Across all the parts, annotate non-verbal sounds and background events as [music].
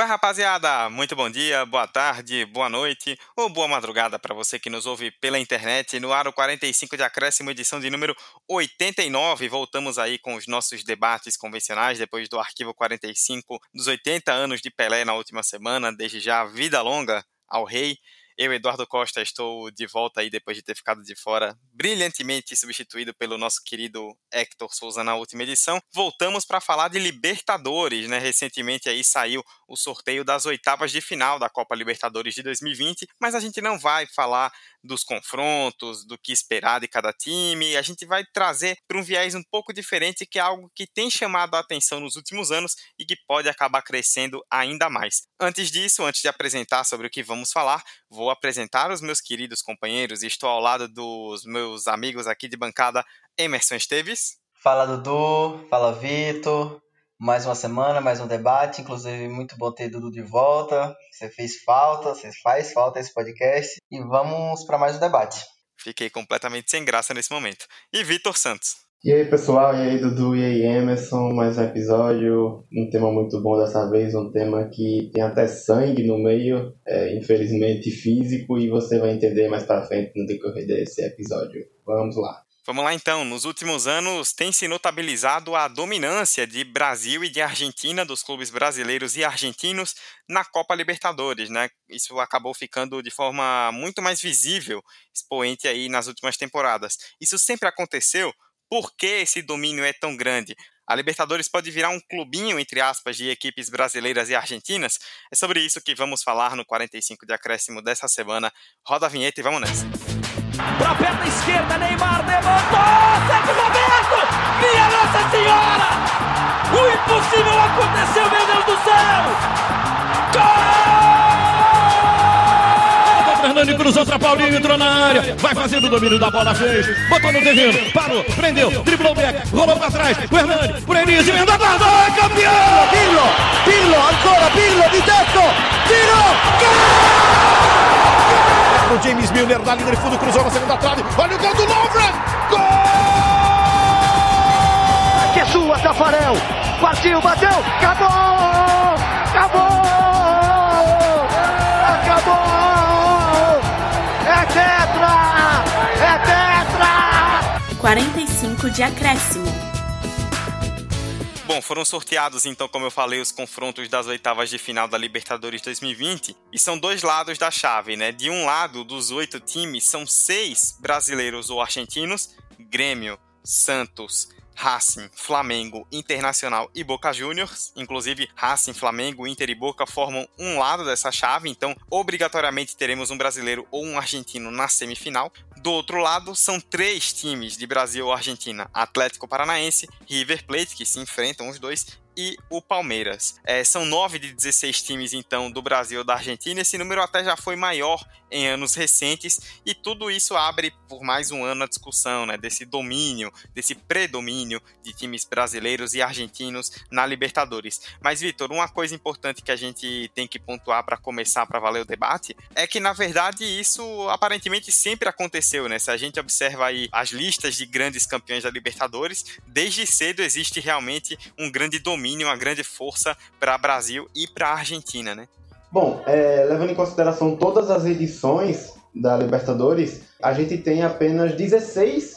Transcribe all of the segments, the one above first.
Qual é, rapaziada? Muito bom dia, boa tarde, boa noite ou boa madrugada para você que nos ouve pela internet. No Aro 45 de Acréscimo, edição de número 89. Voltamos aí com os nossos debates convencionais depois do arquivo 45 dos 80 anos de Pelé na última semana. Desde já, vida longa ao rei. Eu, Eduardo Costa, estou de volta aí depois de ter ficado de fora, brilhantemente substituído pelo nosso querido Hector Souza na última edição. Voltamos para falar de Libertadores, né? Recentemente aí saiu o sorteio das oitavas de final da Copa Libertadores de 2020, mas a gente não vai falar dos confrontos, do que esperar de cada time. A gente vai trazer para um viés um pouco diferente, que é algo que tem chamado a atenção nos últimos anos e que pode acabar crescendo ainda mais. Antes disso, antes de apresentar sobre o que vamos falar, vou apresentar os meus queridos companheiros e estou ao lado dos meus amigos aqui de bancada, Emerson Esteves. Fala Dudu, fala Vitor. Mais uma semana, mais um debate. Inclusive, muito bom ter Dudu de volta. Você fez falta, você faz falta esse podcast. E vamos para mais um debate. Fiquei completamente sem graça nesse momento. E Vitor Santos. E aí, pessoal, e aí, Dudu, e aí, Emerson, mais um episódio, um tema muito bom dessa vez, um tema que tem até sangue no meio, é, infelizmente físico, e você vai entender mais pra frente no decorrer desse episódio. Vamos lá. Vamos lá então. Nos últimos anos tem se notabilizado a dominância de Brasil e de Argentina, dos clubes brasileiros e argentinos, na Copa Libertadores, né? Isso acabou ficando de forma muito mais visível, expoente aí nas últimas temporadas. Isso sempre aconteceu por que esse domínio é tão grande? A Libertadores pode virar um clubinho, entre aspas, de equipes brasileiras e argentinas? É sobre isso que vamos falar no 45 de acréscimo dessa semana. Roda a vinheta e vamos nessa. Pra perna esquerda, Neymar levantou! Sérgio Roberto! Minha Nossa Senhora! O impossível aconteceu, meu Deus do céu! Gol! Fernando cruzou para Paulinho, entrou na área. Vai fazendo o domínio da bola, fez. Botou no terreno, parou, prendeu, driblou o back, rolou para trás. O Hernani, por Enise, emenda guarda, é campeão! Pirlo, Pirlo, ancora Pirlo de teto, tiro, gol! O James Milner da linha de fundo cruzou na segunda trave. Olha o gol do Lovren! Gol! Que é sua, Tafarel! Partiu, bateu! Acabou! Acabou! 45 de acréscimo. Bom, foram sorteados então, como eu falei, os confrontos das oitavas de final da Libertadores 2020 e são dois lados da chave, né? De um lado, dos oito times, são seis brasileiros ou argentinos: Grêmio, Santos, Racing, Flamengo, Internacional e Boca Juniors. Inclusive, Racing, Flamengo, Inter e Boca formam um lado dessa chave, então obrigatoriamente teremos um brasileiro ou um argentino na semifinal. Do outro lado, são três times de Brasil ou Argentina: Atlético Paranaense, River Plate, que se enfrentam os dois, e o Palmeiras. É, são nove de 16 times, então, do Brasil ou da Argentina. Esse número até já foi maior em anos recentes, e tudo isso abre por mais um ano a discussão né, desse domínio, desse predomínio de times brasileiros e argentinos na Libertadores. Mas, Vitor, uma coisa importante que a gente tem que pontuar para começar para valer o debate é que, na verdade, isso aparentemente sempre aconteceu. Né? Se a gente observa aí as listas de grandes campeões da Libertadores, desde cedo existe realmente um grande domínio, uma grande força para Brasil e para Argentina, né? Bom, é, levando em consideração todas as edições da Libertadores, a gente tem apenas 16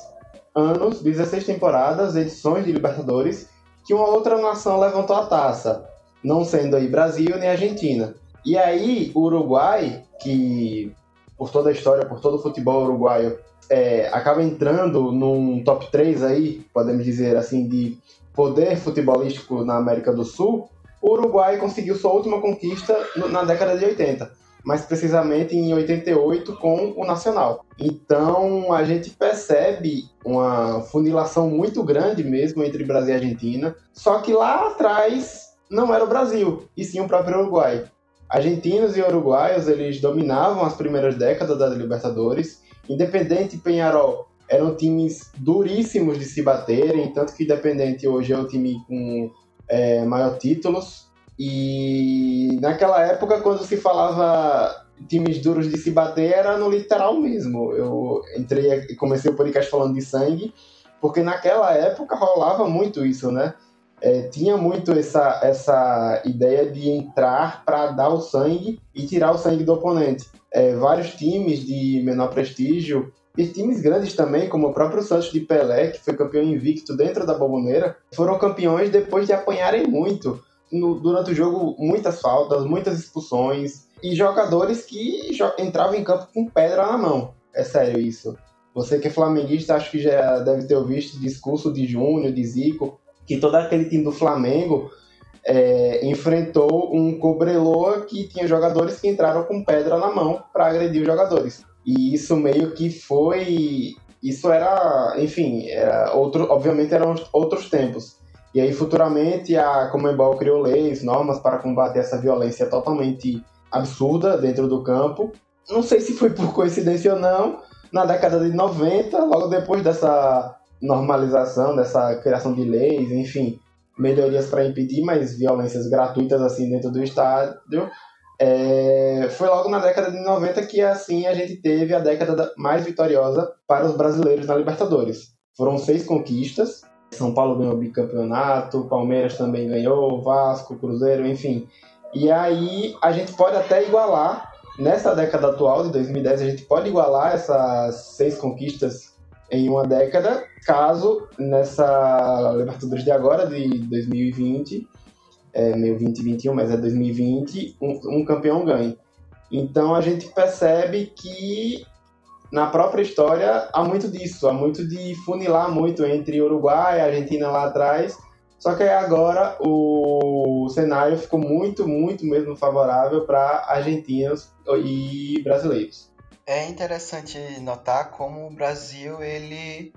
anos, 16 temporadas, edições de Libertadores, que uma outra nação levantou a taça, não sendo aí Brasil nem Argentina. E aí, o Uruguai, que por toda a história, por todo o futebol uruguaio, é, acaba entrando num top 3 aí, podemos dizer assim, de poder futebolístico na América do Sul, o Uruguai conseguiu sua última conquista na década de 80, mais precisamente em 88 com o Nacional. Então a gente percebe uma funilação muito grande mesmo entre Brasil e Argentina, só que lá atrás não era o Brasil, e sim o próprio Uruguai. Argentinos e uruguaios eles dominavam as primeiras décadas da Libertadores. Independente Penharol eram times duríssimos de se baterem, tanto que Independente hoje é o time com é, maior títulos. E naquela época, quando se falava times duros de se bater, era no literal mesmo. Eu entrei e comecei o podcast falando de sangue, porque naquela época rolava muito isso, né? é, tinha muito essa, essa ideia de entrar para dar o sangue e tirar o sangue do oponente. É, vários times de menor prestígio e times grandes também, como o próprio Santos de Pelé, que foi campeão invicto dentro da Bomboneira, foram campeões depois de apanharem muito. No, durante o jogo, muitas faltas, muitas expulsões e jogadores que entravam em campo com pedra na mão. É sério isso. Você que é flamenguista, acho que já deve ter ouvido discurso de Júnior, de Zico, que todo aquele time do Flamengo é, enfrentou um Cobreloa que tinha jogadores que entraram com pedra na mão para agredir os jogadores. E isso meio que foi. Isso era, enfim, era outro, obviamente eram outros tempos. E aí, futuramente, a Comembol criou leis, normas para combater essa violência totalmente absurda dentro do campo. Não sei se foi por coincidência ou não, na década de 90, logo depois dessa normalização, dessa criação de leis, enfim, melhorias para impedir mais violências gratuitas assim dentro do estádio, é, foi logo na década de 90 que assim a gente teve a década mais vitoriosa para os brasileiros na Libertadores. Foram seis conquistas. São Paulo ganhou o bicampeonato, Palmeiras também ganhou, Vasco, Cruzeiro, enfim. E aí a gente pode até igualar, nessa década atual de 2010, a gente pode igualar essas seis conquistas em uma década, caso nessa Libertadores de agora, de 2020, é meio 2021, mas é 2020, um, um campeão ganhe. Então a gente percebe que na própria história há muito disso, há muito de funilar muito entre Uruguai e Argentina lá atrás. Só que agora o cenário ficou muito, muito mesmo favorável para argentinos e brasileiros. É interessante notar como o Brasil ele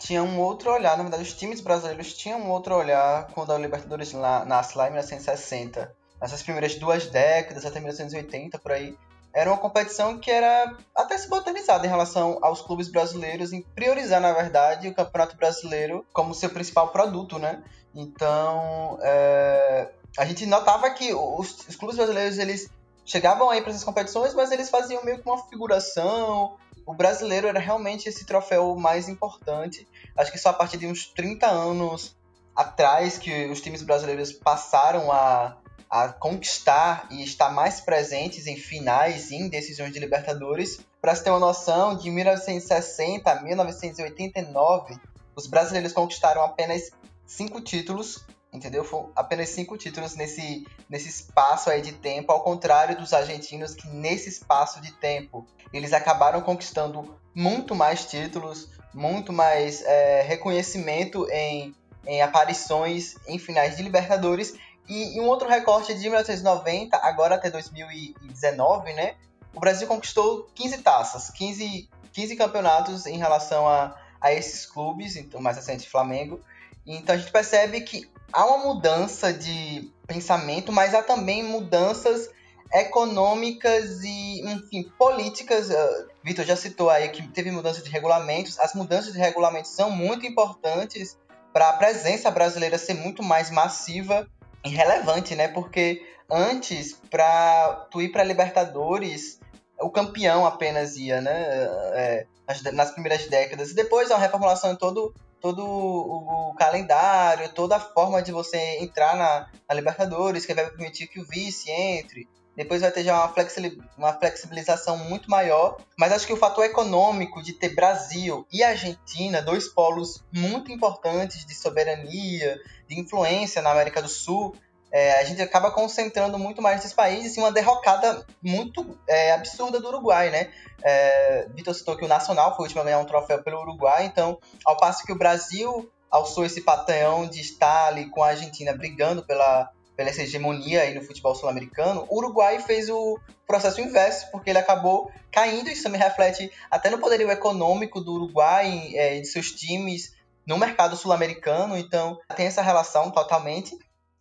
tinha um outro olhar, na verdade os times brasileiros tinham um outro olhar quando a Libertadores nasce lá em 1960. Nessas primeiras duas décadas, até 1980, por aí, era uma competição que era até subalternizada em relação aos clubes brasileiros, em priorizar, na verdade, o Campeonato Brasileiro como seu principal produto, né? Então, é, a gente notava que os, os clubes brasileiros, eles chegavam aí para essas competições, mas eles faziam meio que uma figuração, o brasileiro era realmente esse troféu mais importante. Acho que só a partir de uns 30 anos atrás que os times brasileiros passaram a, a conquistar e estar mais presentes em finais e em decisões de Libertadores. Para se ter uma noção, de 1960 a 1989, os brasileiros conquistaram apenas cinco títulos entendeu? Foram apenas cinco títulos nesse, nesse espaço aí de tempo, ao contrário dos argentinos que nesse espaço de tempo eles acabaram conquistando muito mais títulos, muito mais é, reconhecimento em, em aparições em finais de Libertadores. E, e um outro recorte de 1990, agora até 2019, né? O Brasil conquistou 15 taças, 15, 15 campeonatos em relação a, a esses clubes, então mais recente Flamengo. Então a gente percebe que há uma mudança de pensamento, mas há também mudanças econômicas e, enfim, políticas. Uh, Vitor já citou aí que teve mudança de regulamentos. As mudanças de regulamentos são muito importantes para a presença brasileira ser muito mais massiva e relevante, né? Porque antes, para tu ir para Libertadores, o campeão apenas ia, né? É, nas primeiras décadas. E depois a reformulação em todo todo o, calendário, toda a forma de você entrar na, na, Libertadores, que vai permitir que o vice entre. Depois vai ter já uma, uma flexibilização muito maior. Mas acho que o fator econômico de ter Brasil e Argentina, dois polos muito importantes de soberania, de influência na América do Sul, é, a gente acaba concentrando muito mais nesses países e uma derrocada muito é, absurda do Uruguai, né? É, Vitor citou que o Nacional foi o último a ganhar um troféu pelo Uruguai, então, ao passo que o Brasil alçou esse patanhão de estar ali com a Argentina brigando pela, pela essa hegemonia aí no futebol sul-americano, o Uruguai fez o processo inverso, porque ele acabou caindo, isso também reflete até no poderio econômico do Uruguai é, de seus times no mercado sul-americano, então tem essa relação totalmente.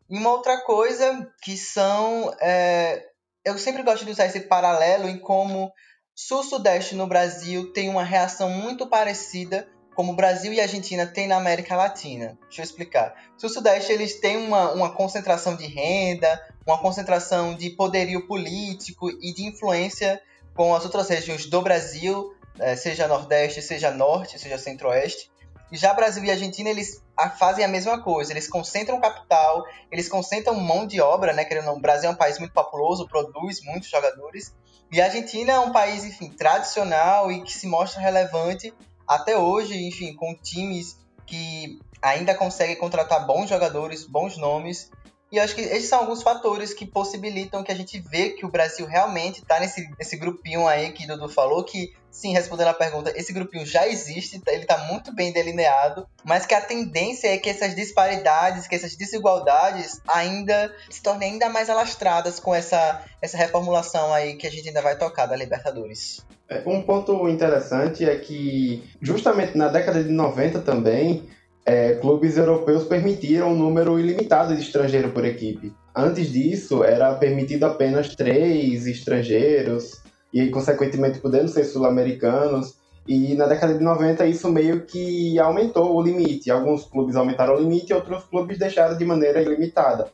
E uma outra coisa que são. É, eu sempre gosto de usar esse paralelo em como Sul-Sudeste no Brasil tem uma reação muito parecida como o Brasil e a Argentina têm na América Latina. Deixa eu explicar. Sul-Sudeste eles têm uma, uma concentração de renda, uma concentração de poderio político e de influência com as outras regiões do Brasil, é, seja Nordeste, seja Norte, seja Centro-Oeste. E já Brasil e Argentina, eles fazem a mesma coisa. Eles concentram capital, eles concentram mão de obra, né? Querendo o Brasil é um país muito populoso, produz muitos jogadores. E a Argentina é um país, enfim, tradicional e que se mostra relevante até hoje, enfim, com times que ainda conseguem contratar bons jogadores, bons nomes e acho que esses são alguns fatores que possibilitam que a gente vê que o Brasil realmente está nesse, nesse grupinho aí que Dudu falou, que, sim, respondendo a pergunta, esse grupinho já existe, ele está muito bem delineado, mas que a tendência é que essas disparidades, que essas desigualdades ainda se tornem ainda mais alastradas com essa, essa reformulação aí que a gente ainda vai tocar da Libertadores. É, um ponto interessante é que, justamente na década de 90 também, é, clubes europeus permitiram um número ilimitado de estrangeiros por equipe. Antes disso, era permitido apenas três estrangeiros, e consequentemente podendo ser sul-americanos. E na década de 90 isso meio que aumentou o limite. Alguns clubes aumentaram o limite outros clubes deixaram de maneira ilimitada.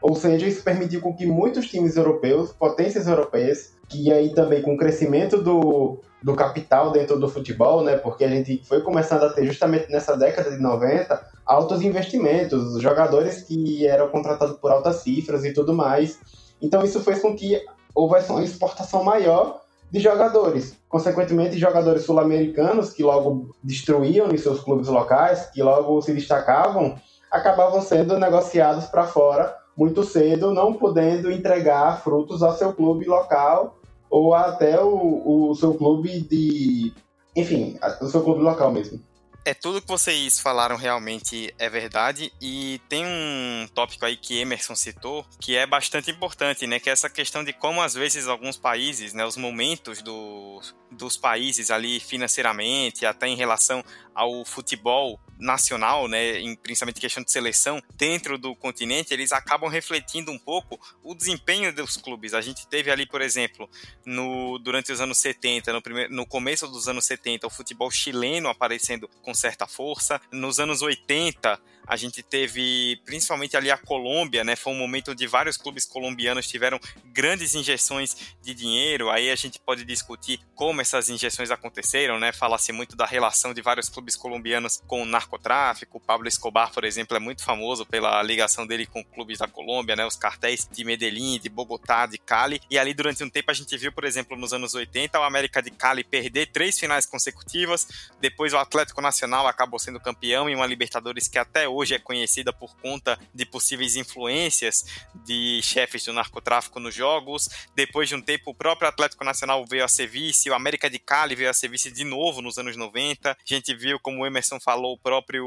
Ou seja, isso permitiu com que muitos times europeus, potências europeias, que aí também com o crescimento do, do capital dentro do futebol, né? Porque a gente foi começando a ter justamente nessa década de 90 altos investimentos, jogadores que eram contratados por altas cifras e tudo mais. Então isso fez com que houvesse uma exportação maior de jogadores. Consequentemente, jogadores sul-americanos que logo destruíam os seus clubes locais, que logo se destacavam, acabavam sendo negociados para fora muito cedo, não podendo entregar frutos ao seu clube local ou até o, o seu clube de. Enfim, o seu clube local mesmo. É tudo que vocês falaram realmente é verdade e tem um tópico aí que Emerson citou que é bastante importante, né? Que é essa questão de como às vezes alguns países, né, os momentos do, dos países ali financeiramente, até em relação ao futebol nacional, né, em principalmente questão de seleção, dentro do continente, eles acabam refletindo um pouco o desempenho dos clubes. A gente teve ali, por exemplo, no, durante os anos 70, no, primeiro, no começo dos anos 70, o futebol chileno aparecendo com certa força. Nos anos 80, a gente teve principalmente ali a Colômbia, né? Foi um momento onde vários clubes colombianos tiveram grandes injeções de dinheiro. Aí a gente pode discutir como essas injeções aconteceram, né? Fala-se muito da relação de vários clubes colombianos com o narcotráfico. O Pablo Escobar, por exemplo, é muito famoso pela ligação dele com clubes da Colômbia, né? Os cartéis de Medellín, de Bogotá, de Cali. E ali durante um tempo a gente viu, por exemplo, nos anos 80, o América de Cali perder três finais consecutivas. Depois o Atlético Nacional acabou sendo campeão em uma Libertadores que até hoje hoje é conhecida por conta de possíveis influências de chefes do narcotráfico nos jogos. Depois de um tempo, o próprio Atlético Nacional veio a ser vice, o América de Cali veio a ser vice de novo nos anos 90. A gente viu, como o Emerson falou, o próprio,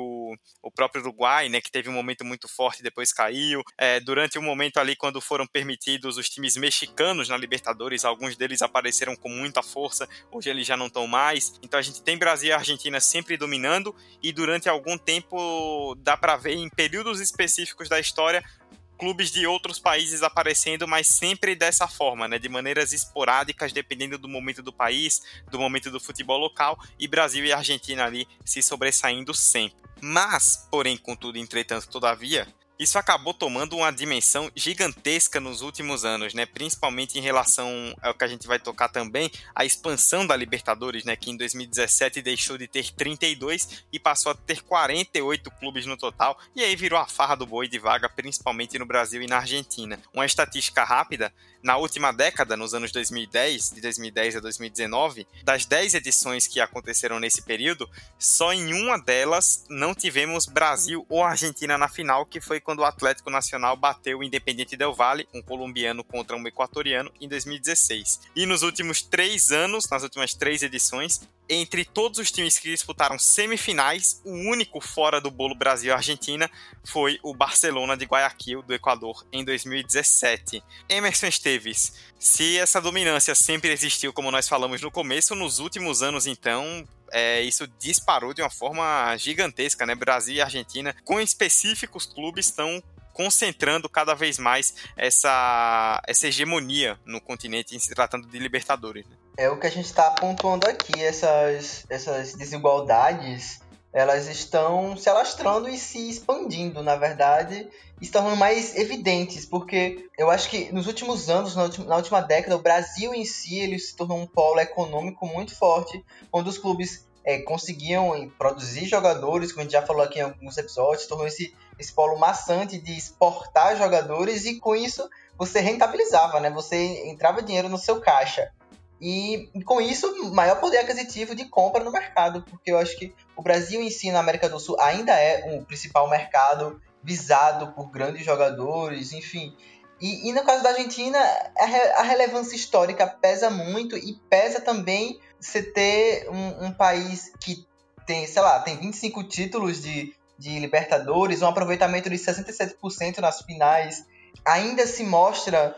o próprio Uruguai, né, que teve um momento muito forte depois caiu. É, durante um momento ali, quando foram permitidos os times mexicanos na Libertadores, alguns deles apareceram com muita força, hoje eles já não estão mais. Então a gente tem Brasil e Argentina sempre dominando e durante algum tempo dá para ver em períodos específicos da história clubes de outros países aparecendo, mas sempre dessa forma, né, de maneiras esporádicas, dependendo do momento do país, do momento do futebol local, e Brasil e Argentina ali se sobressaindo sempre. Mas, porém, contudo, entretanto, todavia, isso acabou tomando uma dimensão gigantesca nos últimos anos, né? Principalmente em relação ao que a gente vai tocar também, a expansão da Libertadores, né? Que em 2017 deixou de ter 32 e passou a ter 48 clubes no total, e aí virou a farra do boi de vaga, principalmente no Brasil e na Argentina. Uma estatística rápida na última década, nos anos 2010, de 2010 a 2019, das 10 edições que aconteceram nesse período, só em uma delas não tivemos Brasil ou Argentina na final, que foi quando o Atlético Nacional bateu o Independiente Del Valle, um colombiano contra um equatoriano, em 2016. E nos últimos três anos, nas últimas três edições, entre todos os times que disputaram semifinais, o único fora do bolo Brasil-Argentina foi o Barcelona de Guayaquil, do Equador, em 2017. Emerson Esteves, se essa dominância sempre existiu, como nós falamos no começo, nos últimos anos, então, é, isso disparou de uma forma gigantesca, né? Brasil e Argentina, com específicos clubes, estão concentrando cada vez mais essa, essa hegemonia no continente em se tratando de Libertadores. Né? É o que a gente está pontuando aqui, essas, essas desigualdades, elas estão se alastrando e se expandindo, na verdade, e tornando mais evidentes, porque eu acho que nos últimos anos, na última, na última década, o Brasil em si ele se tornou um polo econômico muito forte, onde os clubes é, conseguiam produzir jogadores, como a gente já falou aqui em alguns episódios, tornou esse, esse polo maçante de exportar jogadores e com isso você rentabilizava, né? Você entrava dinheiro no seu caixa. E com isso, maior poder aquisitivo de compra no mercado, porque eu acho que o Brasil em si, na América do Sul, ainda é o principal mercado visado por grandes jogadores, enfim. E, e no caso da Argentina, a, re, a, relevância histórica pesa muito e pesa também você ter um, um, país que tem, sei lá, tem 25 títulos de, de Libertadores, um aproveitamento de 67% nas finais, ainda se mostra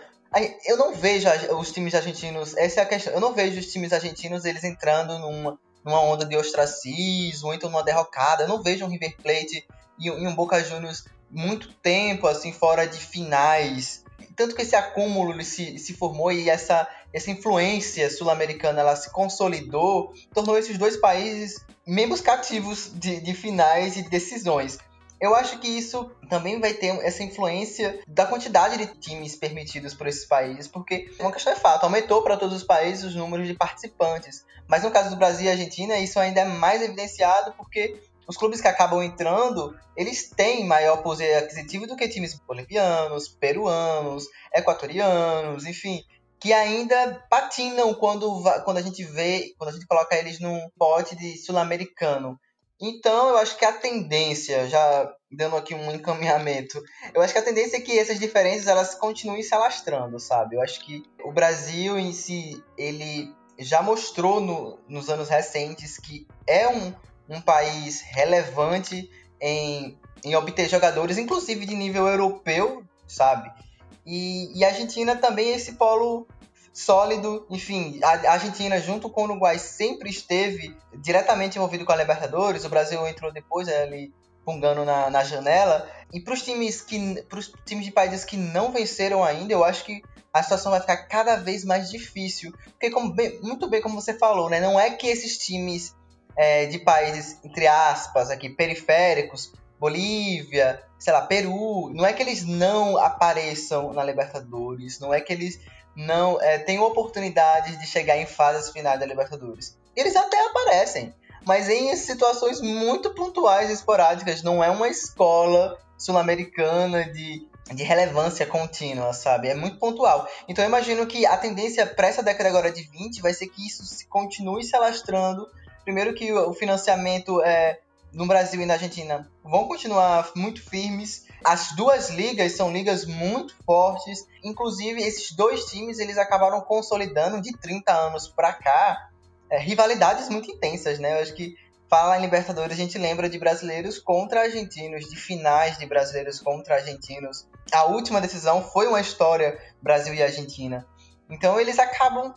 eu não vejo os times argentinos, essa é a questão, eu não vejo os times argentinos eles entrando numa, numa onda de ostracismo, então numa derrocada, eu não vejo um River Plate e, e um Boca Juniors muito tempo assim fora de finais. Tanto que esse acúmulo se, se formou e essa, essa influência sul-americana ela se consolidou, tornou esses dois países membros cativos de, de finais e decisões. Eu acho que isso também vai ter essa influência da quantidade de times permitidos por esses países, porque uma questão é fato, aumentou para todos os países os números de participantes. Mas no caso do Brasil e Argentina, isso ainda é mais evidenciado porque os clubes que acabam entrando, eles têm maior poder aquisitivo do que times bolivianos, peruanos, equatorianos, enfim, que ainda patinam quando, quando a gente vê, quando a gente coloca eles num pote de sul-americano. Então, eu acho que a tendência, já dando aqui um encaminhamento, eu acho que a tendência é que essas diferenças elas continuem se alastrando, sabe? Eu acho que o Brasil em si, ele já mostrou no, nos anos recentes que é um, um país relevante em, em obter jogadores, inclusive de nível europeu, sabe? E, e a Argentina também é esse polo sólido. Enfim, a Argentina, junto com o Uruguai, sempre esteve diretamente envolvido com a Libertadores. O Brasil entrou depois né, ali pungando na, na janela. E para os times que, pros times de países que não venceram ainda, eu acho que a situação vai ficar cada vez mais difícil. Porque, como bem, muito bem como você falou, né, não é que esses times é, de países, entre aspas, aqui, periféricos, Bolívia, sei lá, Peru, não é que eles não apareçam na Libertadores, não é que eles não é, têm oportunidade de chegar em fases finais da Libertadores. Eles até aparecem, mas em situações muito pontuais e esporádicas, não é uma escola sul-americana de, de relevância contínua, sabe? É muito pontual. Então eu imagino que a tendência para essa década agora de 20 vai ser que isso continue se alastrando Primeiro que o financiamento é, no Brasil e na Argentina vão continuar muito firmes. As duas ligas são ligas muito fortes. Inclusive, esses dois times eles acabaram consolidando de 30 anos para cá é, rivalidades muito intensas, né? Eu acho que fala em Libertadores, a gente lembra de brasileiros contra argentinos, de finais de brasileiros contra argentinos. A última decisão foi uma história Brasil e Argentina. Então eles acabam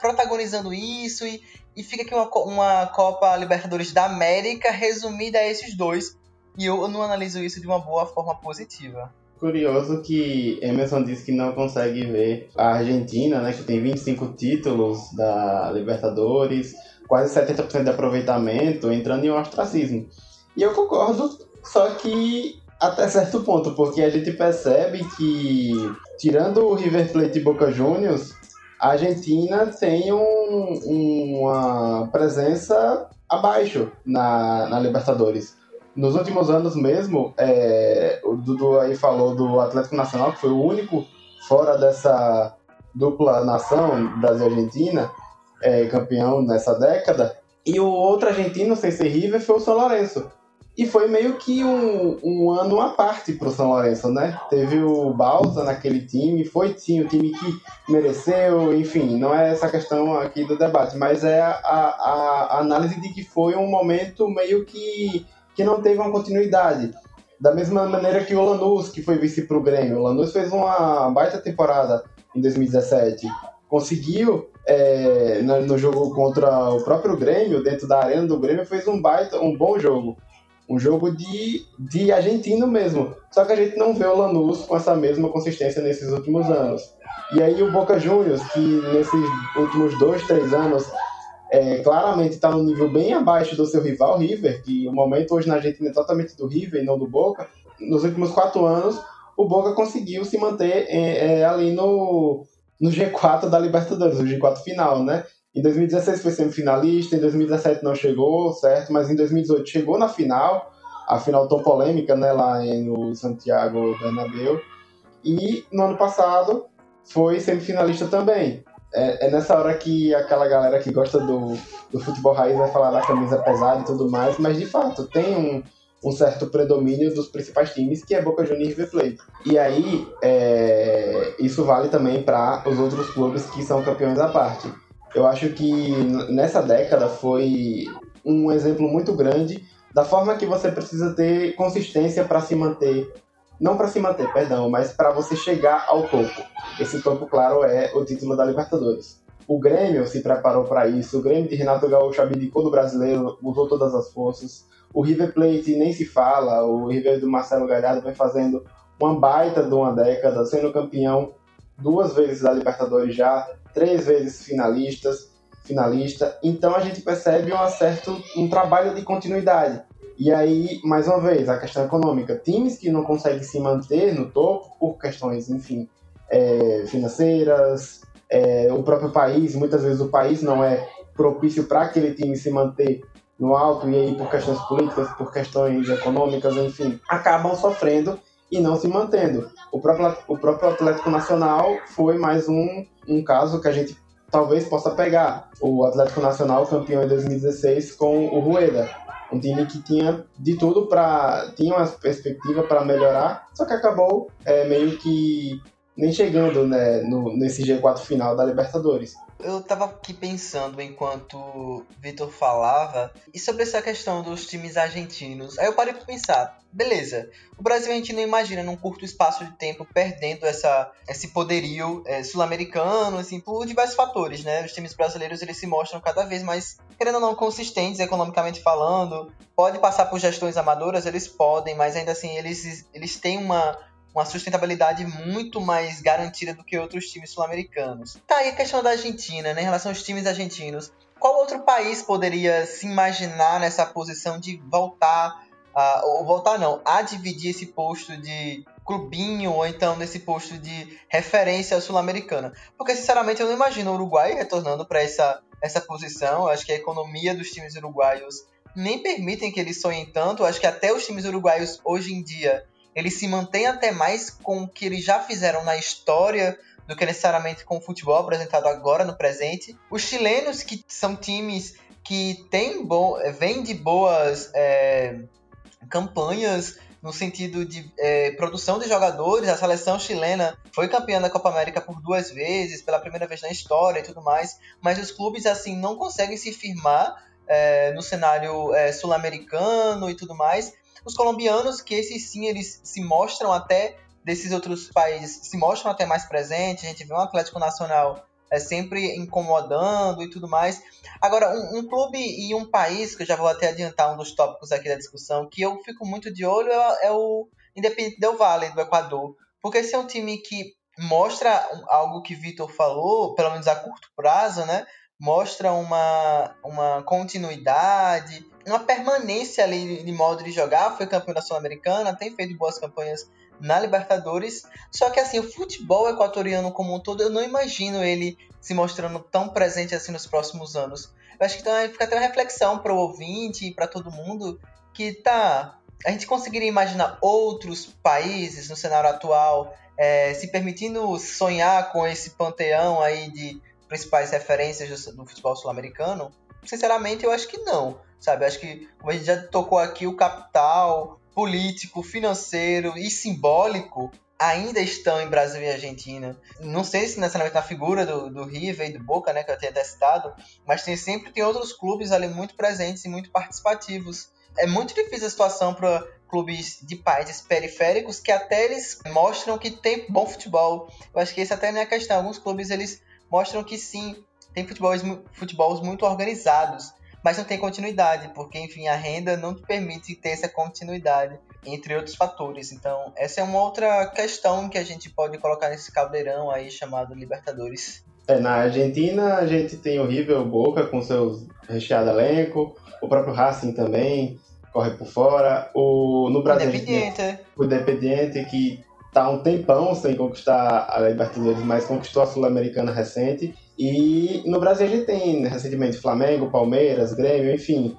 protagonizando isso e, e fica aqui uma, uma Copa Libertadores da América resumida a esses dois. E eu não analiso isso de uma boa forma positiva. Curioso que Emerson disse que não consegue ver a Argentina, né, que tem 25 títulos da Libertadores, quase 70% de aproveitamento, entrando em um ostracismo. E eu concordo, só que até certo ponto, porque a gente percebe que, tirando o River Plate e Boca Juniors, a Argentina tem um, uma presença abaixo na, na Libertadores. Nos últimos anos mesmo, é, o Dudu aí falou do Atlético Nacional, que foi o único fora dessa dupla nação, Brasil-Argentina, é, campeão nessa década. E o outro argentino, sem ser River, foi o São Lourenço. E foi meio que um, um ano à parte para o São Lourenço, né? Teve o Balsa naquele time, foi sim o time que mereceu, enfim, não é essa questão aqui do debate, mas é a, a, a análise de que foi um momento meio que, que não teve uma continuidade. Da mesma maneira que o Lanús, que foi vice para o Grêmio. O Lanús fez uma baita temporada em 2017. Conseguiu, é, no, jogo contra o próprio Grêmio, dentro da arena do Grêmio, fez um baita, um bom jogo um jogo de, de argentino mesmo. Só que a gente não vê o Lanús com essa mesma consistência nesses últimos anos. E aí o Boca Juniors, que nesses últimos dois, três anos, é, claramente está no nível bem abaixo do seu rival River, que o momento hoje na Argentina é totalmente do River e não do Boca. Nos últimos quatro anos, o Boca conseguiu se manter é, é, ali no, no G4 da Libertadores, o G4 final, né? Em 2016 foi semifinalista, em 2017 não chegou, certo? Mas em 2018 chegou na final, a final tão polêmica, né, lá no Santiago Bernabéu. E no ano passado foi semifinalista também. É, é, nessa hora que aquela galera que gosta do, do futebol raiz vai falar da camisa pesada e tudo mais, mas de fato tem um, um certo predomínio dos principais times, que é Boca Juniors e River Plate. E aí, é, isso vale também para os outros clubes que são campeões à parte. Eu acho que nessa década foi um exemplo muito grande da forma que você precisa ter consistência para se manter não para se manter, perdão, mas para você chegar ao topo. Esse topo, claro, é o título da Libertadores. O Grêmio se preparou para isso, o Grêmio de Renato Gaúcho abdicou do brasileiro, usou todas as forças. O River Plate nem se fala, o River do Marcelo Galhardo vem fazendo uma baita de uma década, sendo campeão duas vezes da Libertadores já, três vezes finalistas, finalista. Então a gente percebe um certo um trabalho de continuidade. E aí, mais uma vez, a questão econômica. Times que não conseguem se manter no topo por questões, enfim, é, financeiras, é, o próprio país, muitas vezes o país não é propício para aquele time se manter no alto, e aí por questões políticas, por questões econômicas, enfim, acabam sofrendo e não se mantendo. O próprio, o próprio Atlético Nacional foi mais um, um caso que a gente talvez possa pegar. O Atlético Nacional campeão em 2016 com o Rueda um time que tinha de tudo para tinha uma perspectiva para melhorar, só que acabou é, meio que nem chegando né, no, nesse G4 final da Libertadores. Eu tava aqui pensando enquanto Vitor falava e sobre essa questão dos times argentinos. Aí eu parei para pensar, beleza, o Brasil a gente não imagina num curto espaço de tempo perdendo essa, esse poderio é, sul-americano, assim, por diversos fatores, né? Os times brasileiros eles se mostram cada vez mais, querendo ou não, consistentes economicamente falando. Pode passar por gestões amadoras, eles podem, mas ainda assim eles, eles têm uma uma sustentabilidade muito mais garantida do que outros times sul-americanos. Tá aí a questão da Argentina, né, em relação aos times argentinos. Qual outro país poderia se imaginar nessa posição de voltar, uh, ou voltar não, a dividir esse posto de clubinho ou então nesse posto de referência sul-americana? Porque sinceramente eu não imagino o Uruguai retornando para essa, essa posição. Eu acho que a economia dos times uruguaios nem permitem que eles sonhem tanto. Eu acho que até os times uruguaios hoje em dia eles se mantêm até mais com o que eles já fizeram na história do que necessariamente com o futebol apresentado agora no presente. Os chilenos, que são times que têm bo vêm de boas é, campanhas no sentido de é, produção de jogadores. A seleção chilena foi campeã da Copa América por duas vezes, pela primeira vez na história e tudo mais, mas os clubes assim não conseguem se firmar é, no cenário é, sul-americano e tudo mais. Os colombianos, que esses sim, eles se mostram até desses outros países, se mostram até mais presentes. A gente vê um Atlético Nacional é sempre incomodando e tudo mais. Agora, um, um, clube e um país, que eu já vou até adiantar um dos tópicos aqui da discussão, que eu fico muito de olho é, é o Independente Del Valle, do Equador. Porque esse é um time que mostra algo que Vitor falou, pelo menos a curto prazo, né? Mostra uma, uma continuidade, uma permanência ali de modo de jogar, foi campeão da Sul-Americana, tem feito boas campanhas na Libertadores. Só que assim, o futebol equatoriano como um todo, eu não imagino ele se mostrando tão presente assim nos próximos anos. Eu acho que então, fica até uma reflexão para o ouvinte e para todo mundo que tá. A gente conseguiria imaginar outros países no cenário atual é, se permitindo sonhar com esse panteão aí de principais referências do, do futebol sul-americano? Sinceramente, eu acho que não sabe? Acho que, como a gente já tocou aqui, o capital político, financeiro e simbólico ainda estão em Brasil e Argentina. Não sei se necessariamente na figura do, do River e do Boca, né, que eu tinha até citado, mas tem sempre tem outros clubes ali muito presentes e muito participativos. É muito difícil a situação para clubes de países periféricos que até eles mostram que tem bom futebol. Eu acho que essa até não é a questão. Alguns clubes eles mostram que sim, tem futebols, futebols muito organizados mas não tem continuidade, porque, enfim, a renda não te permite ter essa continuidade, entre outros fatores. Então, essa é uma outra questão que a gente pode colocar nesse caldeirão aí chamado Libertadores. É, na Argentina a gente tem o River Boca com seus recheado elenco, o próprio Racing também corre por fora, o no Brasil Independiente. o Independiente que tá um tempão sem conquistar a Libertadores, mas conquistou a Sul-Americana recente. E no Brasil a gente tem recentemente Flamengo, Palmeiras, Grêmio, enfim.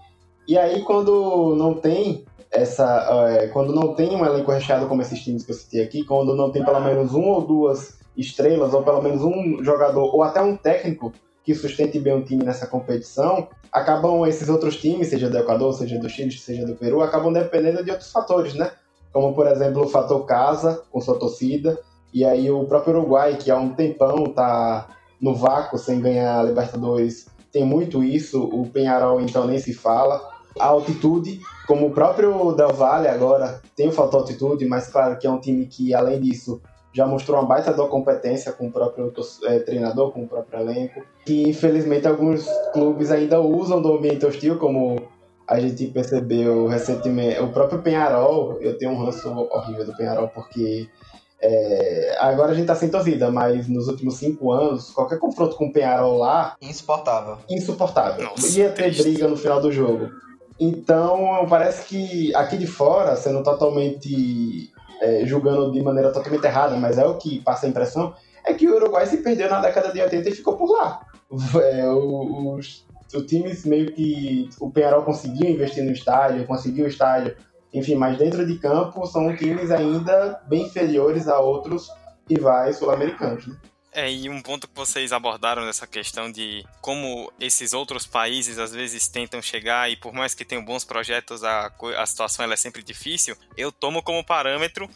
E aí quando não tem essa. É, quando não tem um elenco recheado como esses times que eu citei aqui, quando não tem pelo menos um ou duas estrelas, ou pelo menos um jogador, ou até um técnico que sustente bem o time nessa competição, acabam esses outros times, seja do Equador, seja do Chile, seja do Peru, acabam dependendo de outros fatores, né? Como, por exemplo, o fator casa, com sua torcida, e aí o próprio Uruguai, que há um tempão tá no vácuo sem ganhar a Libertadores, tem muito isso, o Penharol então nem se fala. A altitude, como o próprio Del Valle agora tem o altitude, mas claro que é um time que, além disso, já mostrou uma baita da competência com o próprio é, treinador, com o próprio elenco, que infelizmente alguns clubes ainda usam do ambiente hostil, como a gente percebeu recentemente. O próprio Penharol, eu tenho um ranço horrível do Penharol, porque é, agora a gente tá sem torcida, mas nos últimos cinco anos, qualquer confronto com o Penharol lá. Insuportável. Insuportável. Nossa, Ia ter briga no final do jogo. Então, parece que aqui de fora, sendo totalmente é, julgando de maneira totalmente errada, mas é o que passa a impressão, é que o Uruguai se perdeu na década de 80 e ficou por lá. É, os, os times meio que. O Penharol conseguiu investir no estádio, conseguiu o estádio, enfim, mas dentro de campo são times ainda bem inferiores a outros rivais sul-americanos. Né? É, e um ponto que vocês abordaram nessa questão de como esses outros países às vezes tentam chegar e por mais que tenham bons projetos, a, a situação ela é sempre difícil, eu tomo como parâmetro,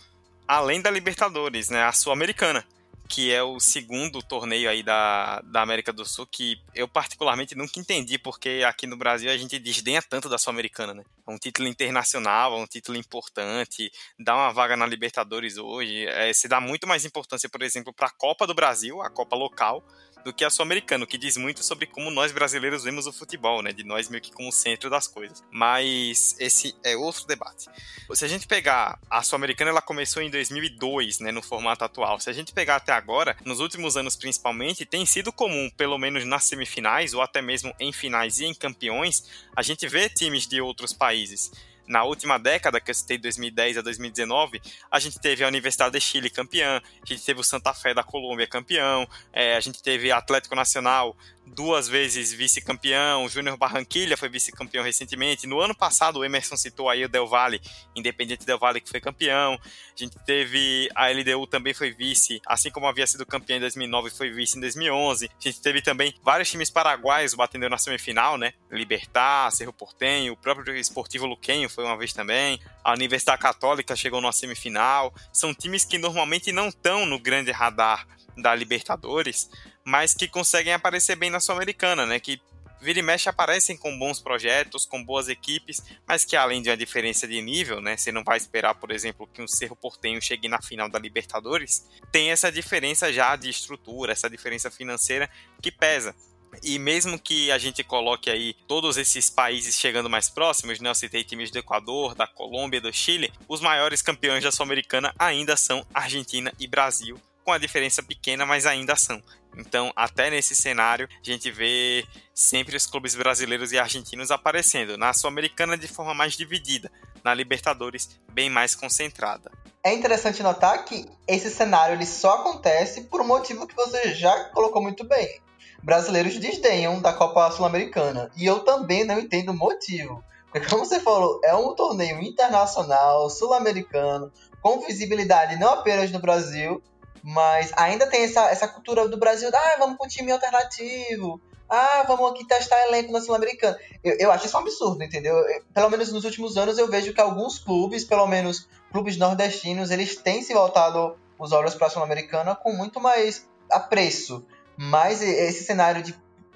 além da Libertadores, né, a Sul-Americana que é o segundo torneio aí da, da América do Sul, que eu particularmente nunca entendi, porque aqui no Brasil a gente desdenha tanto da Sul-Americana, né? É um título internacional, é um título importante, dá uma vaga na Libertadores hoje, é, se dá muito mais importância, por exemplo, para a Copa do Brasil, a Copa local, do que a sul-americana, que diz muito sobre como nós brasileiros vemos o futebol, né? De nós meio que como centro das coisas. Mas esse é outro debate. Se a gente pegar a sul-americana, ela começou em 2002, né? No formato atual. Se a gente pegar até agora, nos últimos anos principalmente, tem sido comum, pelo menos nas semifinais ou até mesmo em finais e em campeões, a gente vê times de outros países na última década, que eu citei 2010 a 2019, a gente teve a Universidade de Chile campeã, a gente teve o Santa Fé da Colômbia campeão, é, a gente teve Atlético Nacional duas vezes vice-campeão, o Júnior Barranquilha foi vice-campeão recentemente. No ano passado, o Emerson citou aí o Del Valle, Independente Del Valle, que foi campeão. A gente teve a LDU também foi vice, assim como havia sido campeão em 2009, foi vice em 2011. A gente teve também vários times paraguaios batendo na semifinal, né? Libertar, Cerro Portenho, o próprio Esportivo Luquenho foi uma vez também. A Universidade Católica chegou na semifinal. São times que normalmente não estão no grande radar da Libertadores, mas que conseguem aparecer bem na Sul-Americana, né? Que vira e mexe aparecem com bons projetos, com boas equipes, mas que além de uma diferença de nível, né, você não vai esperar, por exemplo, que um Cerro Portenho chegue na final da Libertadores, tem essa diferença já de estrutura, essa diferença financeira que pesa. E mesmo que a gente coloque aí todos esses países chegando mais próximos, né? Eu citei times do Equador, da Colômbia, do Chile, os maiores campeões da Sul-Americana ainda são Argentina e Brasil, com a diferença pequena, mas ainda são. Então, até nesse cenário, a gente vê sempre os clubes brasileiros e argentinos aparecendo. Na Sul-Americana, de forma mais dividida. Na Libertadores, bem mais concentrada. É interessante notar que esse cenário ele só acontece por um motivo que você já colocou muito bem. Brasileiros desdenham da Copa Sul-Americana. E eu também não entendo o motivo. Porque, como você falou, é um torneio internacional, sul-americano, com visibilidade não apenas no Brasil, mas ainda tem essa, essa cultura do Brasil, ah, vamos com time alternativo, ah, vamos aqui testar elenco na Sul-Americana. Eu, eu acho isso um absurdo, entendeu? Pelo menos nos últimos anos eu vejo que alguns clubes, pelo menos clubes nordestinos, eles têm se voltado os olhos para a Sul-Americana com muito mais apreço. Mas esse cenário de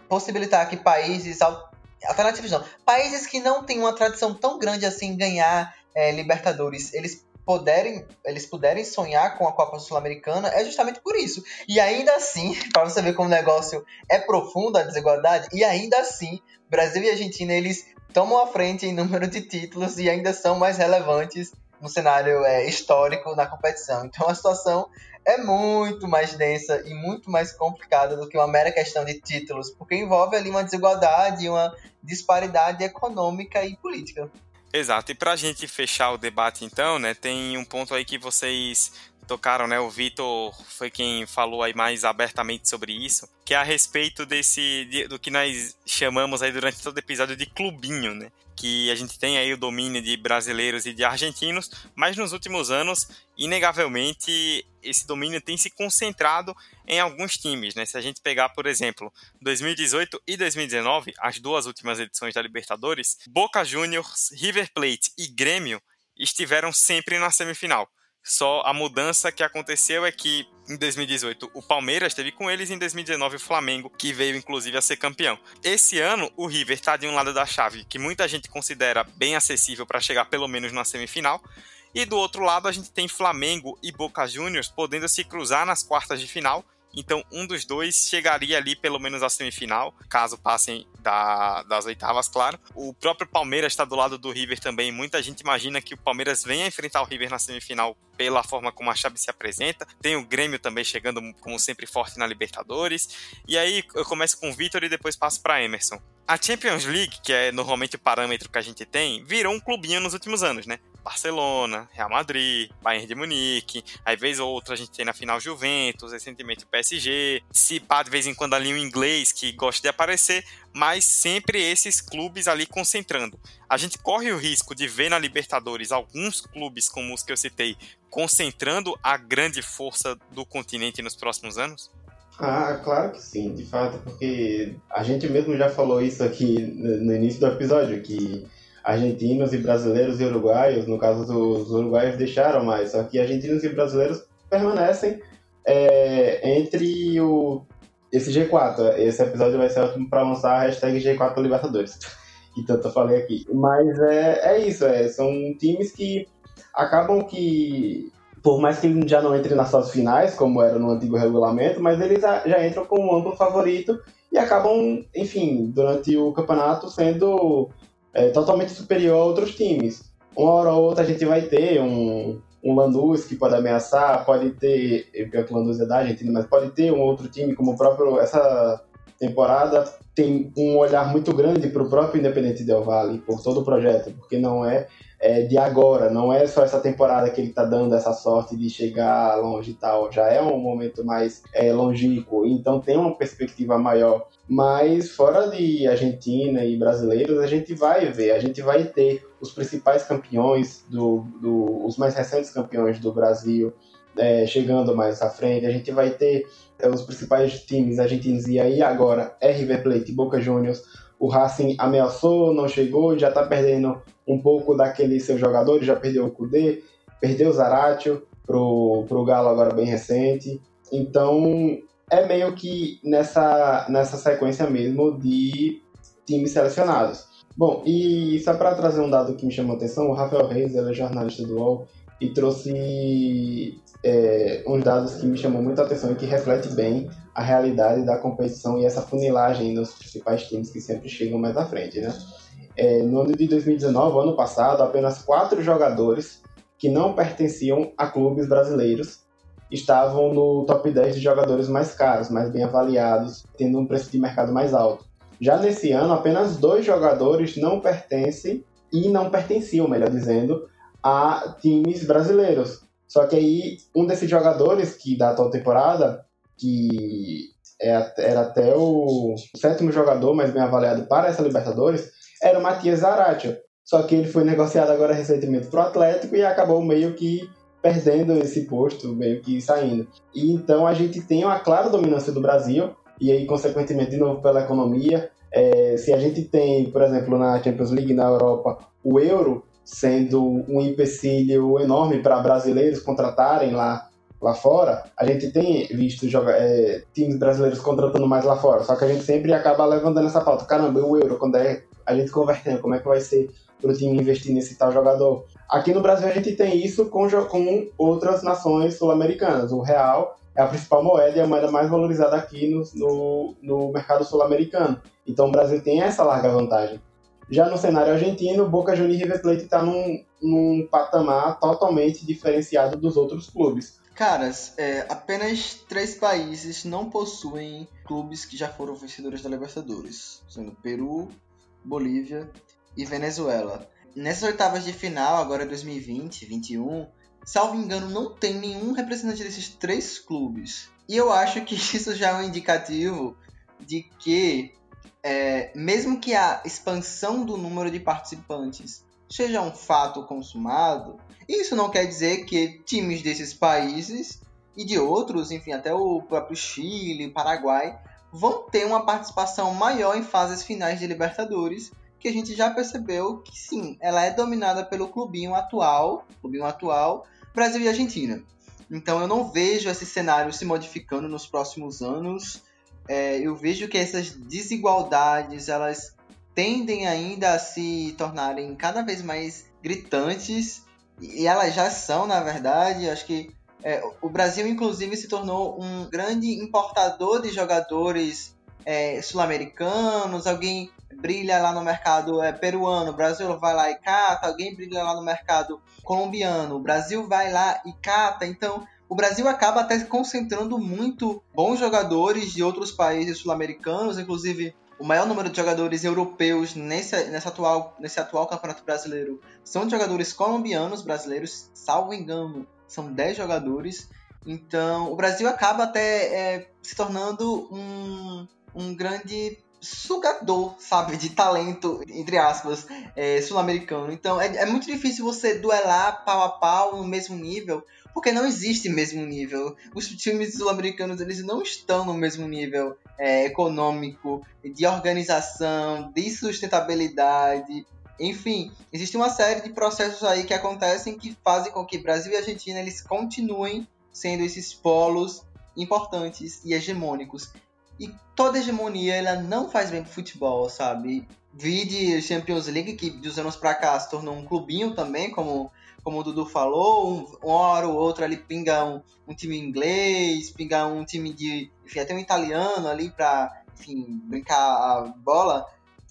possibilitar que países alternativos não, países que não têm uma tradição tão grande assim ganhar é, Libertadores, eles puderem, eles puderem sonhar com a Copa Sul-Americana é justamente por isso. E ainda assim, [laughs] para você ver como o negócio é profundo a desigualdade, e ainda assim, Brasil e Argentina eles tomam a frente em número de títulos e ainda são mais relevantes no cenário é, histórico na competição. Então a situação é muito mais densa e muito mais complicada do que uma mera questão de títulos, porque envolve ali uma desigualdade, uma disparidade econômica e política. Exato. E para a gente fechar o debate, então, né, tem um ponto aí que vocês tocaram, né? O Vitor foi quem falou aí mais abertamente sobre isso, que é a respeito desse de, do que nós chamamos aí durante todo o episódio de clubinho, né? Que a gente tem aí o domínio de brasileiros e de argentinos, mas nos últimos anos, inegavelmente, esse domínio tem se concentrado em alguns times, né? Se a gente pegar, por exemplo, 2018 e 2019, as duas últimas edições da Libertadores, Boca Juniors, River Plate e Grêmio estiveram sempre na semifinal. Só a mudança que aconteceu é que em 2018 o Palmeiras esteve com eles, em 2019 o Flamengo, que veio inclusive a ser campeão. Esse ano o River está de um lado da chave que muita gente considera bem acessível para chegar pelo menos na semifinal. E do outro lado a gente tem Flamengo e Boca Juniors podendo se cruzar nas quartas de final então, um dos dois chegaria ali pelo menos à semifinal, caso passem da, das oitavas, claro. O próprio Palmeiras está do lado do River também. Muita gente imagina que o Palmeiras venha enfrentar o River na semifinal pela forma como a chave se apresenta. Tem o Grêmio também chegando, como sempre, forte na Libertadores. E aí eu começo com o Vitor e depois passo para Emerson. A Champions League, que é normalmente o parâmetro que a gente tem, virou um clubinho nos últimos anos, né? Barcelona, Real Madrid, Bayern de Munique, aí vez ou outra a gente tem na final Juventus, recentemente o PSG, se pá de vez em quando ali o inglês que gosta de aparecer, mas sempre esses clubes ali concentrando. A gente corre o risco de ver na Libertadores alguns clubes como os que eu citei concentrando a grande força do continente nos próximos anos? Ah, claro que sim, de fato, porque a gente mesmo já falou isso aqui no início do episódio, que argentinos e brasileiros e uruguaios, no caso dos uruguaios deixaram mais, só que argentinos e brasileiros permanecem é, entre o, esse G4. Esse episódio vai ser ótimo para lançar a hashtag G4 Libertadores, que [laughs] tanto eu falei aqui. Mas é, é isso, é, são times que acabam que, por mais que já não entre nas suas finais, como era no antigo regulamento, mas eles já, entram como um amplo favorito e acabam, enfim, durante o campeonato sendo é, totalmente superior a outros times. Uma hora ou outra a gente vai ter um, um Lanús que pode ameaçar, pode ter, pior que o Lanús é da Argentina, mas pode ter um outro time como o próprio, essa temporada tem um olhar muito grande para o próprio Independente Del Valle, por todo o projeto, porque não é, é, de agora, não é só essa temporada que ele está dando essa sorte de chegar longe e tal, já é um momento mais é, longínquo, então tem uma perspectiva maior. Mas fora de Argentina e brasileiros, a gente vai ver, a gente vai ter os principais campeões, do, do os mais recentes campeões do Brasil, é, chegando mais à frente. A gente vai ter é, os principais times argentinos e aí agora RV Plate, Boca Juniors. O Racing ameaçou, não chegou, já está perdendo um pouco daqueles seus jogadores, já perdeu o Kudê, perdeu o Zaratio pro, pro Galo agora bem recente. Então é meio que nessa, nessa sequência mesmo de times selecionados. Bom, e só para trazer um dado que me chamou a atenção, o Rafael Reis, ele é jornalista do UOL, e trouxe é, uns dados que me chamou muita atenção e que reflete bem a realidade da competição e essa funilagem nos principais times que sempre chegam mais à frente, né? É, no ano de 2019, ano passado, apenas quatro jogadores que não pertenciam a clubes brasileiros estavam no top 10 de jogadores mais caros, mais bem avaliados, tendo um preço de mercado mais alto. Já nesse ano, apenas dois jogadores não pertencem e não pertenciam, melhor dizendo, a times brasileiros. Só que aí, um desses jogadores que da atual temporada, que é era até o sétimo jogador mais bem avaliado para essa Libertadores, era o Matias Zaratio. Só que ele foi negociado agora recentemente para o Atlético e acabou meio que perdendo esse posto, meio que saindo. E então a gente tem uma clara dominância do Brasil, e aí, consequentemente, de novo pela economia. É, se a gente tem, por exemplo, na Champions League na Europa, o euro sendo um empecilho enorme para brasileiros contratarem lá, lá fora, a gente tem visto é, times brasileiros contratando mais lá fora, só que a gente sempre acaba levantando essa pauta. Caramba, o euro, quando é a gente convertendo, como é que vai ser para o time investir nesse tal jogador? Aqui no Brasil a gente tem isso com, com outras nações sul-americanas. O real é a principal moeda e a moeda mais valorizada aqui no, no, no mercado sul-americano. Então o Brasil tem essa larga vantagem. Já no cenário argentino, Boca Juniors e River Plate está num, num patamar totalmente diferenciado dos outros clubes. Caras, é, apenas três países não possuem clubes que já foram vencedores da Libertadores, sendo Peru, Bolívia e Venezuela. Nessas oitavas de final, agora 2020, 2021, salvo engano, não tem nenhum representante desses três clubes. E eu acho que [laughs] isso já é um indicativo de que, é, mesmo que a expansão do número de participantes seja um fato consumado, isso não quer dizer que times desses países e de outros, enfim, até o próprio Chile, Paraguai, vão ter uma participação maior em fases finais de Libertadores, que a gente já percebeu que sim, ela é dominada pelo clubinho atual, clubinho atual, Brasil e Argentina. Então eu não vejo esse cenário se modificando nos próximos anos. É, eu vejo que essas desigualdades elas tendem ainda a se tornarem cada vez mais gritantes e elas já são, na verdade. Acho que é, o Brasil, inclusive, se tornou um grande importador de jogadores é, sul-americanos. Alguém brilha lá no mercado é, peruano, o Brasil vai lá e cata. Alguém brilha lá no mercado colombiano, o Brasil vai lá e cata. Então, o Brasil acaba até concentrando muito bons jogadores de outros países sul-americanos, inclusive o maior número de jogadores europeus nesse, nesse, atual, nesse atual campeonato brasileiro são de jogadores colombianos brasileiros, salvo engano, são 10 jogadores. Então, o Brasil acaba até é, se tornando um, um grande sugador, sabe, de talento, entre aspas, é, sul-americano. Então, é, é muito difícil você duelar pau a pau no mesmo nível, porque não existe mesmo nível. Os times sul-americanos, eles não estão no mesmo nível é, econômico, de organização, de sustentabilidade, enfim, existe uma série de processos aí que acontecem que fazem com que Brasil e Argentina eles continuem sendo esses polos importantes e hegemônicos. E toda hegemonia ela não faz bem pro futebol, sabe? Vide Champions League, que dos anos pra cá se tornou um clubinho também, como, como o Dudu falou. Um, uma hora ou outra ali pinga um, um time inglês, pinga um time de. Enfim, até um italiano ali pra, enfim, brincar a bola.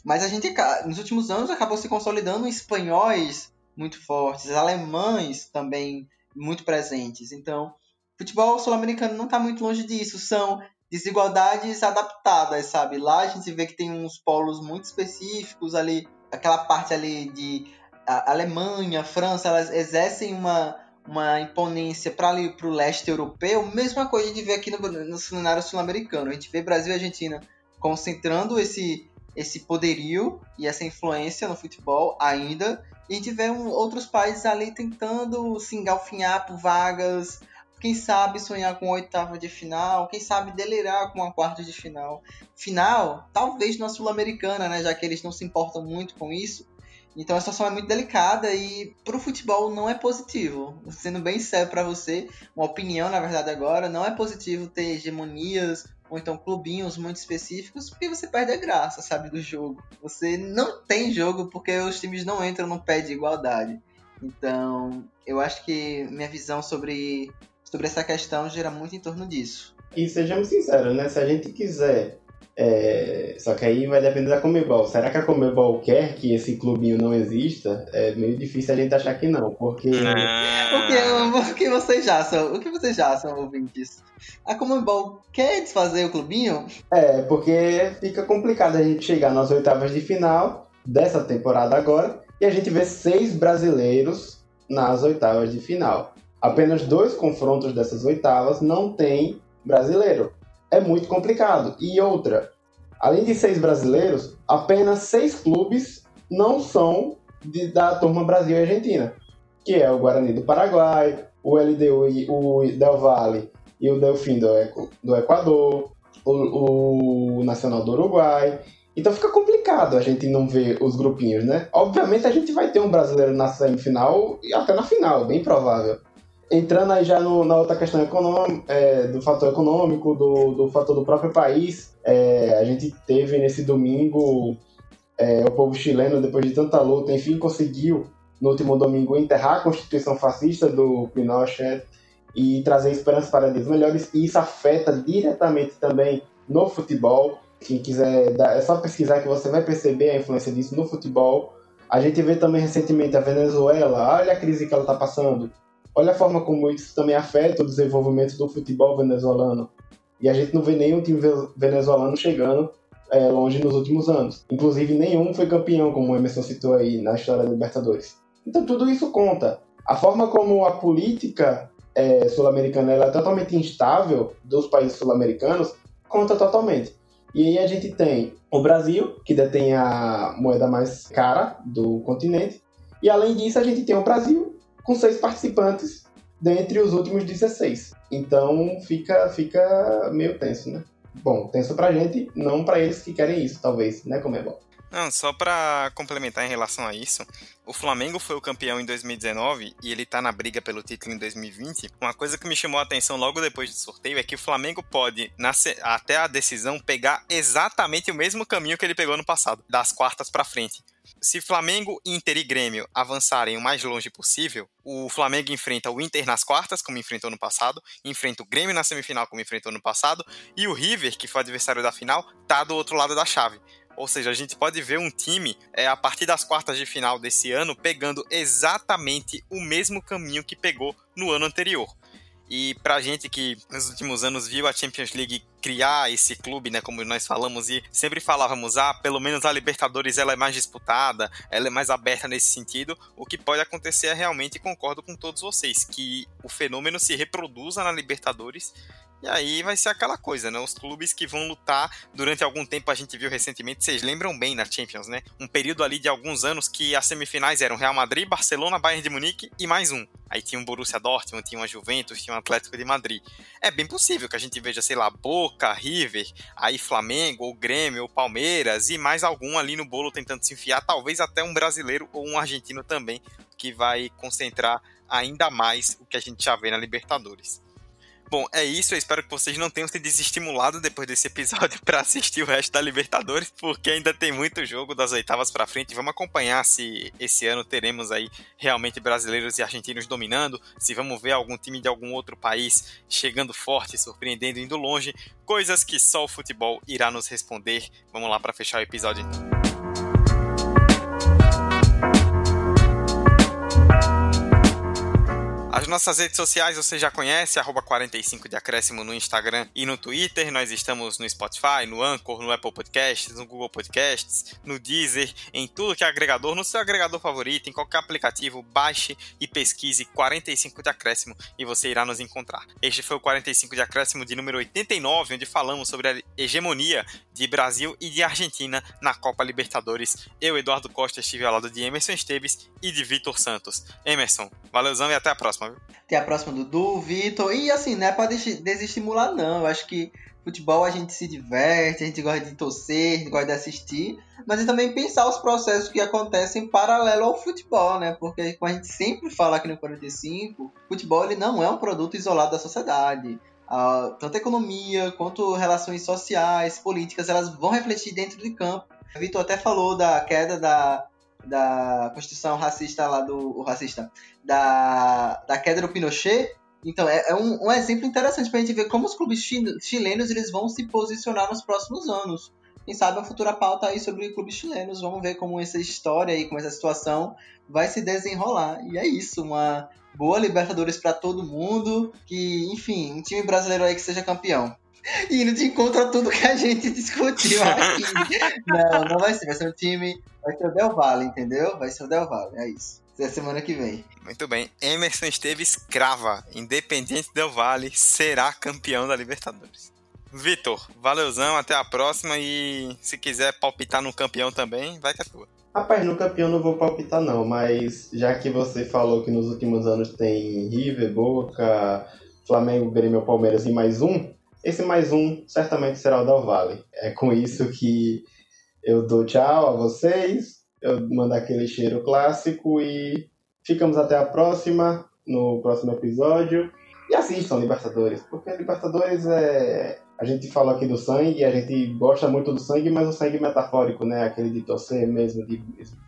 Mas a gente, nos últimos anos, acabou se consolidando espanhóis muito fortes, alemães também muito presentes. Então, futebol sul-americano não está muito longe disso. São desigualdades adaptadas, sabe? Lá a gente vê que tem uns polos muito específicos ali, aquela parte ali de Alemanha, França, elas exercem uma, uma imponência para ali para o leste europeu. Mesma coisa gente vê aqui no, no cenário sul-americano. A gente vê Brasil e Argentina concentrando esse esse poderio e essa influência no futebol ainda. E tiveram outros países ali tentando se engalfinhar por vagas, quem sabe sonhar com oitava de final, quem sabe delirar com uma quarta de final. Final, talvez na Sul-Americana, né, já que eles não se importam muito com isso. Então a situação é muito delicada e pro futebol não é positivo. Sendo bem sério para você, uma opinião na verdade agora, não é positivo ter hegemonias ou então clubinhos muito específicos, porque você perde a graça, sabe, do jogo. Você não tem jogo porque os times não entram no pé de igualdade. Então, eu acho que minha visão sobre, sobre essa questão gira muito em torno disso. E sejamos sinceros, né? Se a gente quiser é, só que aí vai depender da Comebol. Será que a Comebol quer que esse clubinho não exista? É meio difícil a gente achar que não, porque. Ah. O, que, o que vocês acham? O que vocês acham, ouvintes? A Comebol quer desfazer o clubinho? É, porque fica complicado a gente chegar nas oitavas de final dessa temporada agora e a gente vê seis brasileiros nas oitavas de final. Apenas dois confrontos dessas oitavas não tem brasileiro é muito complicado. E outra, além de seis brasileiros, apenas seis clubes não são de, da turma Brasil e Argentina, que é o Guarani do Paraguai, o LDU e o Del Valle e o Delfim do, do Equador, o, o Nacional do Uruguai. Então fica complicado a gente não ver os grupinhos, né? Obviamente a gente vai ter um brasileiro na semifinal e até na final, bem provável entrando aí já no, na outra questão econômica, é, do fator econômico, do, do fator do próprio país, é, a gente teve nesse domingo é, o povo chileno, depois de tanta luta, enfim, conseguiu no último domingo enterrar a Constituição fascista do Pinochet e trazer esperança para dias melhores, e isso afeta diretamente também no futebol. Quem quiser, dar, é só pesquisar que você vai perceber a influência disso no futebol. A gente vê também recentemente a Venezuela, olha a crise que ela está passando Olha a forma como isso também afeta o desenvolvimento do futebol venezuelano. E a gente não vê nenhum time venezuelano chegando é, longe nos últimos anos. Inclusive, nenhum foi campeão, como o Emerson citou aí na história da Libertadores. Então, tudo isso conta. A forma como a política é, sul-americana é totalmente instável dos países sul-americanos conta totalmente. E aí a gente tem o Brasil, que detém a moeda mais cara do continente, e além disso a gente tem o Brasil com seis participantes dentre os últimos 16. Então fica, fica meio tenso, né? Bom, tenso pra gente, não para eles que querem isso, talvez, né, como é bom. Não, só para complementar em relação a isso, o Flamengo foi o campeão em 2019 e ele tá na briga pelo título em 2020. Uma coisa que me chamou a atenção logo depois do sorteio é que o Flamengo pode, até a decisão, pegar exatamente o mesmo caminho que ele pegou no passado, das quartas para frente. Se Flamengo, Inter e Grêmio avançarem o mais longe possível, o Flamengo enfrenta o Inter nas quartas, como enfrentou no passado, enfrenta o Grêmio na semifinal, como enfrentou no passado, e o River, que foi adversário da final, tá do outro lado da chave. Ou seja, a gente pode ver um time é, a partir das quartas de final desse ano pegando exatamente o mesmo caminho que pegou no ano anterior. E pra gente que nos últimos anos viu a Champions League criar esse clube, né, como nós falamos e sempre falávamos, ah, pelo menos a Libertadores ela é mais disputada, ela é mais aberta nesse sentido, o que pode acontecer é realmente, concordo com todos vocês, que o fenômeno se reproduza na Libertadores e aí vai ser aquela coisa, né? Os clubes que vão lutar durante algum tempo, a gente viu recentemente, vocês lembram bem na Champions, né? Um período ali de alguns anos que as semifinais eram Real Madrid, Barcelona, Bayern de Munique e mais um. Aí tinha um Borussia Dortmund, tinha uma Juventus, tinha um Atlético de Madrid. É bem possível que a gente veja, sei lá, Boca, River, aí Flamengo, ou Grêmio, ou Palmeiras e mais algum ali no bolo tentando se enfiar, talvez até um brasileiro ou um argentino também, que vai concentrar ainda mais o que a gente já vê na Libertadores. Bom, é isso. Eu espero que vocês não tenham se desestimulado depois desse episódio [laughs] para assistir o resto da Libertadores, porque ainda tem muito jogo das oitavas para frente. Vamos acompanhar se esse ano teremos aí realmente brasileiros e argentinos dominando, se vamos ver algum time de algum outro país chegando forte, surpreendendo, indo longe, coisas que só o futebol irá nos responder. Vamos lá para fechar o episódio então. As nossas redes sociais você já conhece, arroba 45 de acréscimo no Instagram e no Twitter. Nós estamos no Spotify, no Anchor, no Apple Podcasts, no Google Podcasts, no Deezer, em tudo que é agregador, no seu agregador favorito, em qualquer aplicativo, baixe e pesquise 45 de acréscimo e você irá nos encontrar. Este foi o 45 de acréscimo de número 89, onde falamos sobre a hegemonia de Brasil e de Argentina na Copa Libertadores. Eu, Eduardo Costa, estive ao lado de Emerson Esteves e de Vitor Santos. Emerson, valeuzão e até a próxima viu? Tem a próxima Dudu, Vitor. E assim, não é pra desestimular, não. Eu acho que futebol a gente se diverte, a gente gosta de torcer, a gente gosta de assistir, mas é também pensar os processos que acontecem paralelo ao futebol, né? Porque como a gente sempre fala aqui no 45, futebol ele não é um produto isolado da sociedade. Uh, tanto a economia quanto relações sociais, políticas, elas vão refletir dentro de campo. Vitor até falou da queda da, da Constituição racista lá do. racista. Da, da queda do Pinochet. Então, é, é um, um, exemplo interessante para a gente ver como os clubes chilenos eles vão se posicionar nos próximos anos. Quem sabe a futura pauta aí sobre clubes chilenos. Vamos ver como essa história e como essa situação vai se desenrolar. E é isso, uma boa Libertadores para todo mundo. Que, enfim, um time brasileiro aí que seja campeão indo de encontro a tudo que a gente discutiu aqui. [laughs] não, não vai ser. Vai ser um time. Vai ser o Del Valle, entendeu? Vai ser o Del Valle, é isso. É semana que vem. Muito bem. Emerson Esteves crava. Independente Del Valle será campeão da Libertadores. Vitor, valeuzão, até a próxima e se quiser palpitar no campeão também, vai que é tua. Rapaz, no campeão não vou palpitar não, mas já que você falou que nos últimos anos tem River, Boca, Flamengo, Grêmio, Palmeiras e mais um, esse mais um certamente será o Del Valle. É com isso que eu dou tchau a vocês, eu mando aquele cheiro clássico e ficamos até a próxima, no próximo episódio. E assistam Libertadores, porque Libertadores é. A gente fala aqui do sangue, a gente gosta muito do sangue, mas o sangue metafórico, né? Aquele de torcer mesmo, de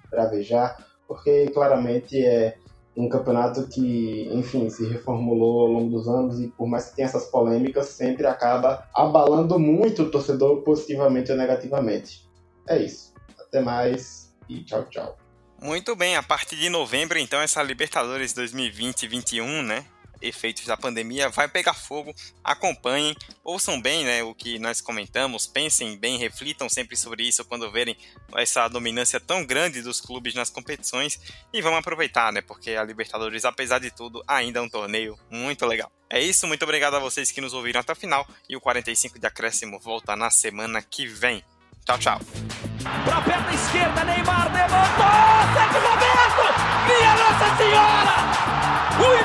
bravejar, porque claramente é um campeonato que, enfim, se reformulou ao longo dos anos e por mais que tenha essas polêmicas, sempre acaba abalando muito o torcedor positivamente ou negativamente. É isso. Até mais e tchau, tchau. Muito bem, a partir de novembro, então, essa Libertadores 2020-21, né? Efeitos da pandemia vai pegar fogo. Acompanhem, ouçam bem né, o que nós comentamos, pensem bem, reflitam sempre sobre isso quando verem essa dominância tão grande dos clubes nas competições e vamos aproveitar, né? Porque a Libertadores, apesar de tudo, ainda é um torneio muito legal. É isso, muito obrigado a vocês que nos ouviram até o final e o 45 de acréscimo volta na semana que vem. Tchau, tchau. Pra perna esquerda, Neymar!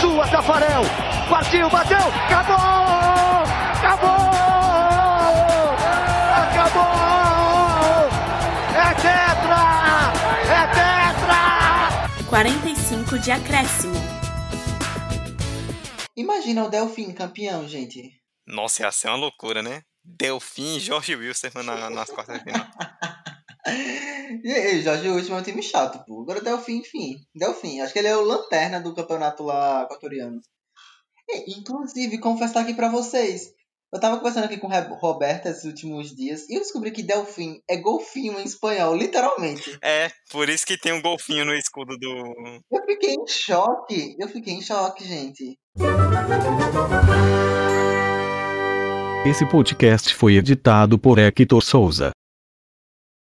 Sua, Tafarel, partiu, bateu, acabou, acabou, acabou, é tetra, é tetra. 45 de acréscimo. Imagina o Delfim campeão, gente. Nossa, ia ser uma loucura, né? Delfim e Jorge Wilson na, nas quartas de final. [laughs] E aí, Jorge Wilson é um time chato, pô. Agora o Delfim, enfim. Delfim, acho que ele é o lanterna do campeonato lá equatoriano. E, inclusive, confessar aqui pra vocês. Eu tava conversando aqui com o Roberto esses últimos dias e eu descobri que Delfim é golfinho em espanhol, literalmente. É, por isso que tem um golfinho no escudo do. Eu fiquei em choque. Eu fiquei em choque, gente. Esse podcast foi editado por Hector Souza.